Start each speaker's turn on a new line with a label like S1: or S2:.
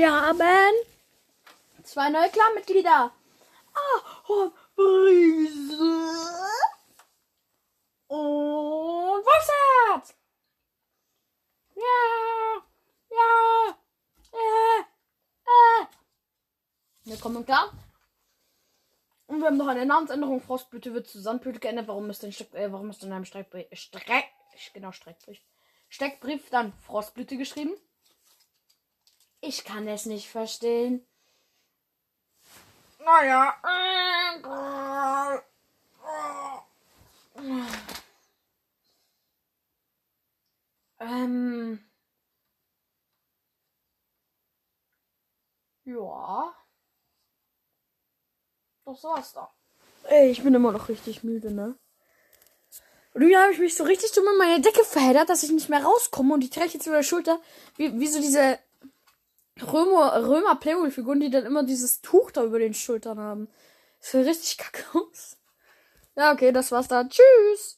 S1: Wir haben zwei neue Clan-Mitglieder. Ahorn, Brise und Wolfsherz. Ja, ja, äh, äh. Wir kommen klar. Und wir haben noch eine Namensänderung. Frostblüte wird zu Sandblüte geändert. Warum ist denn Steck, äh, warum ist in einem Streckbrief, Streck, genau, Streckbrief, Steckbrief dann Frostblüte geschrieben? Ich kann es nicht verstehen. Naja. Ähm. Ja. Das war's da. Ey, ich bin immer noch richtig müde, ne? Und irgendwie habe ich mich so richtig dumm in meine Decke verheddert, dass ich nicht mehr rauskomme und ich trage jetzt über der Schulter, wie, wie so diese Römer, Römer Playmobil-Figuren, die dann immer dieses Tuch da über den Schultern haben. Das sieht richtig kacke aus. Ja, okay, das war's dann. Tschüss.